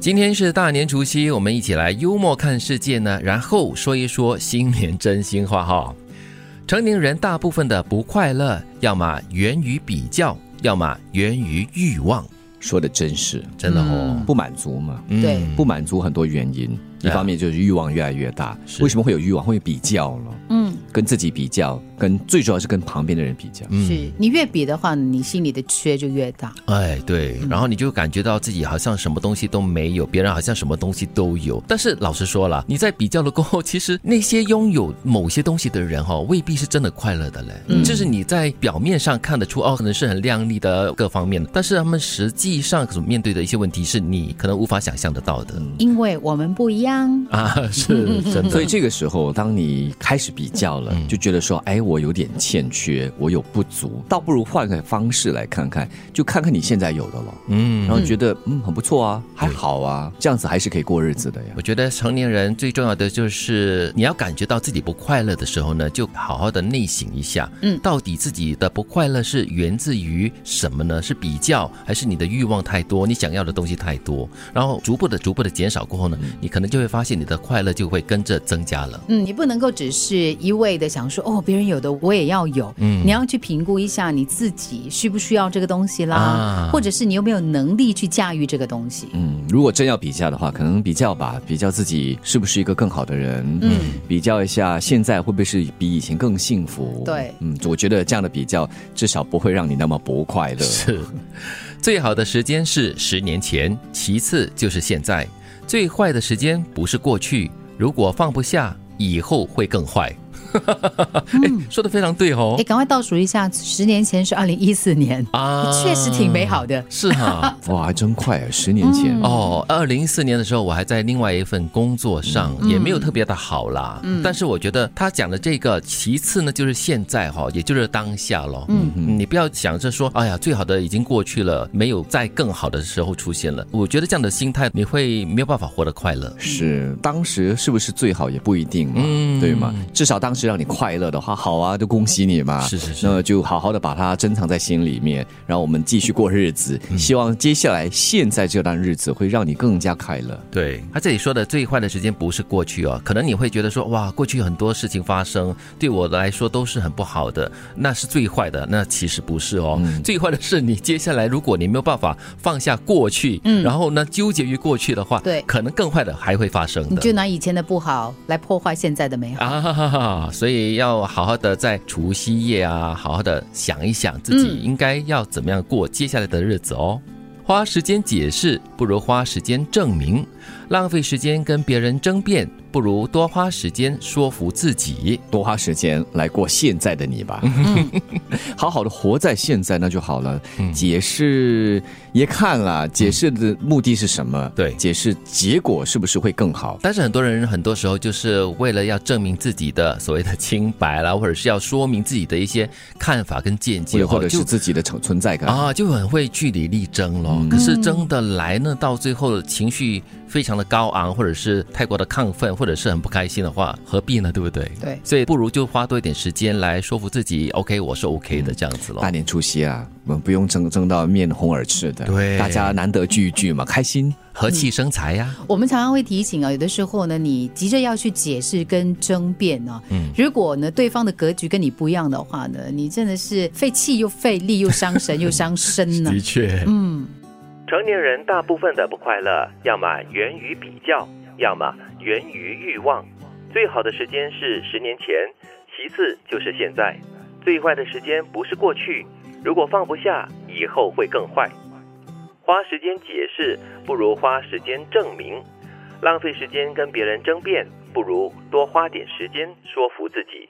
今天是大年除夕，我们一起来幽默看世界呢，然后说一说新年真心话哈。成年人大部分的不快乐，要么源于比较，要么源于欲望。说的真是，真的哦，不满足嘛，嗯。对。不满足很多原因，一方面就是欲望越来越大。为什么会有欲望？会比较了，嗯，跟自己比较，跟最主要是跟旁边的人比较。是你越比的话，你心里的缺就越大。哎，对，然后你就感觉到自己好像什么东西都没有，别人好像什么东西都有。但是老实说了，你在比较了过后，其实那些拥有某些东西的人哈、未必是真的快乐的嘞。嗯，就是你在表面上看得出哦，可能是很亮丽的各方面，但是他们实际上所面对的一些问题，是你可能无法想象得到的。因为我们不一样。啊，是 真的。所以这个时候，当你开始比较了，就觉得说，哎，我有点欠缺，我有不足，倒不如换个方式来看看，就看看你现在有的了，嗯然后觉得嗯很不错啊，还好啊，这样子还是可以过日子的呀。我觉得成年人最重要的就是你要感觉到自己不快乐的时候呢，就好好的内省一下，嗯到底自己的不快乐是源自于什么呢？是比较，还是你的欲望太多，你想要的东西太多？然后逐步的、逐步的减少过后呢，你可能就会发现你的快乐就会跟着增加了。嗯，你不能够只是一味的想说哦，别人有的我也要有。嗯，你要去评估一下你自己需不需要这个东西啦，啊或者是你有没有能力去驾驭这个东西。嗯，如果真要比较的话，可能比较吧，比较自己是不是一个更好的人，嗯，比较一下现在会不会是比以前更幸福。对嗯，我觉得这样的比较至少不会让你那么不快乐。是，最好的时间是十年前，其次就是现在。最坏的时间不是过去，如果放不下，以后会更坏。哎，说的非常对哦哎，。赶快倒数一下，十年前是二零一四年，啊确实挺美好的。是哈。哇，还真快啊！十年前，哦，二零一四年的时候，我还在另外一份工作上，也没有特别的好啦。嗯，但是我觉得他讲的这个，其次呢就是现在哈，也就是当下咯。嗯，你不要想着说，哎呀，最好的已经过去了，没有在更好的时候出现了。我觉得这样的心态，你会没有办法活得快乐。是当时是不是最好也不一定嘛，嗯对吗？至少当时让你快乐的话，好啊，就恭喜你嘛。是是是那就好好的把它珍藏在心里面，然后我们继续过日子。嗯希望接下来现在这段日子会让你更加快乐。对他这里说的最坏的时间不是过去哦，可能你会觉得说哇，过去很多事情发生对我来说都是很不好的，那是最坏的。那其实不是哦，最坏的是你接下来如果你没有办法放下过去，嗯然后呢纠结于过去的话，对可能更坏的还会发生的。你就拿以前的不好来破坏现在的美好。啊，所以要好好的在除夕夜啊，好好的想一想自己应该要怎么样过接下来的日子哦。花时间解释不如花时间证明，浪费时间跟别人争辩不如多花时间说服自己。多花时间来过现在的你吧，好好的活在现在那就好了。解释也看了，解释的目的是什么？对解释结果是不是会更好？但是很多人很多时候就是为了要证明自己的所谓的清白啦，或者是要说明自己的一些看法跟见解，或者是自己的存存在感。啊，就很会据理力争咯。可是争的来呢，到最后情绪非常的高昂，或者是太过的亢奋，或者是很不开心的话，何必呢？对不对？对所以不如就花多一点时间来说服自己，OK，我是 OK 的这样子咯。大年初七啊，我们不用争争到面红耳赤的，对大家难得聚一聚嘛，开心。和气生财呀、我们常常会提醒啊，有的时候呢，你急着要去解释跟争辩呢、嗯，如果呢对方的格局跟你不一样的话呢，你真的是费气又费力又伤神又伤身呢。的确，嗯，成年人大部分的不快乐，要么源于比较，要么源于欲望。最好的时间是十年前，其次就是现在。最坏的时间不是过去，如果放不下，以后会更坏。花时间解释不如花时间证明，浪费时间跟别人争辩不如多花点时间说服自己。